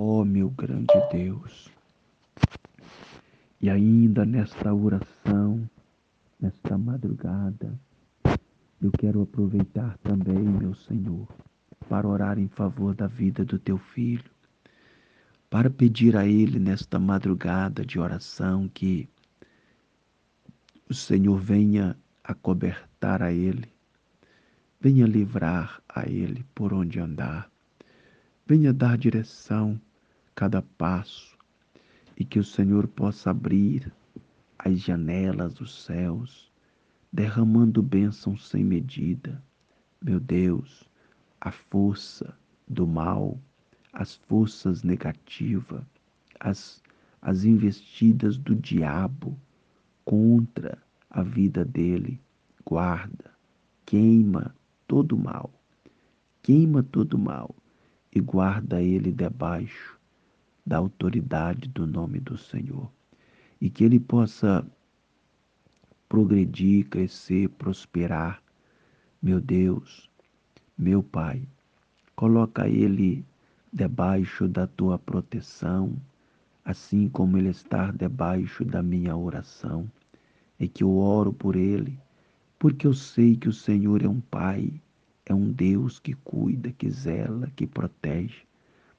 Ó oh, meu grande Deus, e ainda nesta oração, nesta madrugada, eu quero aproveitar também, meu Senhor, para orar em favor da vida do teu filho, para pedir a ele nesta madrugada de oração que o Senhor venha acobertar a ele, venha livrar a ele por onde andar, venha dar direção cada passo e que o Senhor possa abrir as janelas dos céus, derramando bênçãos sem medida. Meu Deus, a força do mal, as forças negativas, as, as investidas do diabo contra a vida dele, guarda, queima todo mal, queima todo mal e guarda ele debaixo da autoridade do nome do Senhor. E que ele possa progredir, crescer, prosperar. Meu Deus, meu Pai, coloca ele debaixo da tua proteção, assim como ele está debaixo da minha oração. E que eu oro por ele, porque eu sei que o Senhor é um Pai, é um Deus que cuida, que zela, que protege.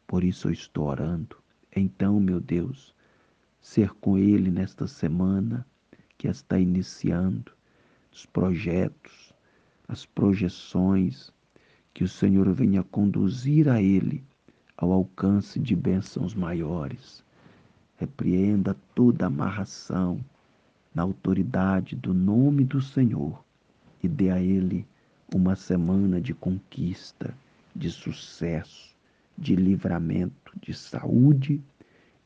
Por isso eu estou orando então, meu Deus, ser com Ele nesta semana que está iniciando, os projetos, as projeções, que o Senhor venha conduzir a Ele ao alcance de bênçãos maiores. Repreenda toda amarração na autoridade do nome do Senhor e dê a Ele uma semana de conquista, de sucesso, de livramento, de saúde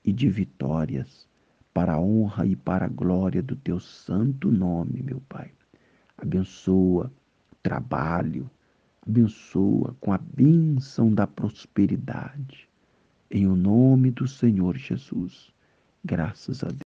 e de vitórias, para a honra e para a glória do teu santo nome, meu Pai. Abençoa o trabalho, abençoa com a bênção da prosperidade. Em o nome do Senhor Jesus. Graças a Deus.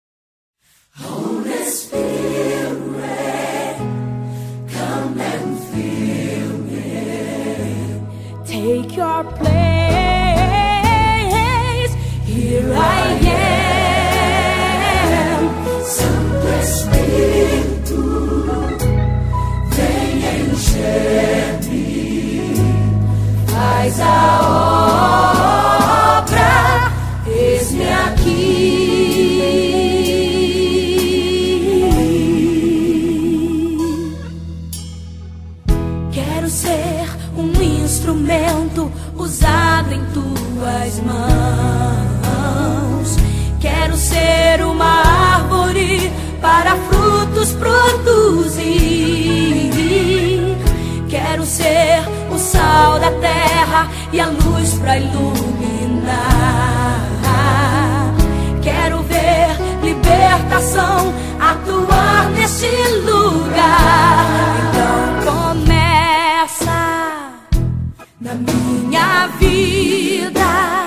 mãos. Quero ser uma árvore para frutos produzir. Quero ser o sal da terra e a luz para iluminar. Quero ver libertação atuar neste lugar. Então começa na minha vida.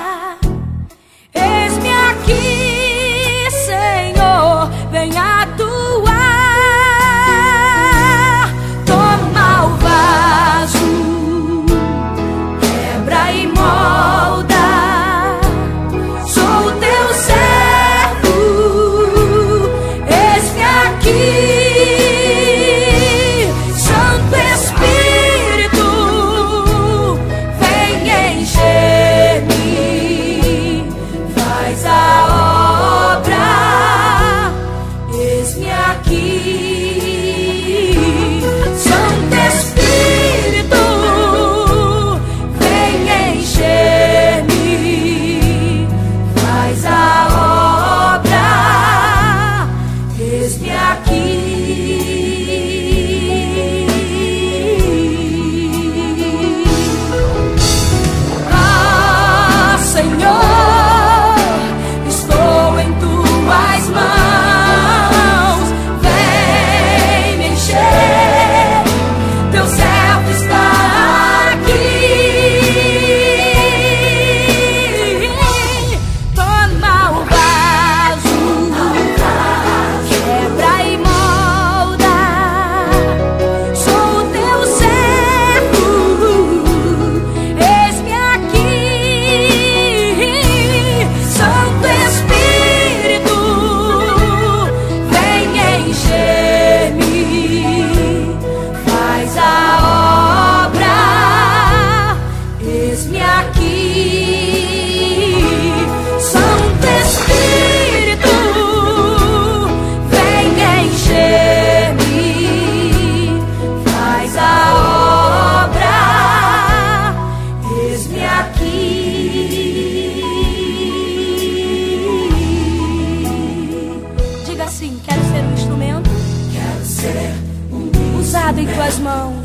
as mãos.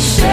salvation.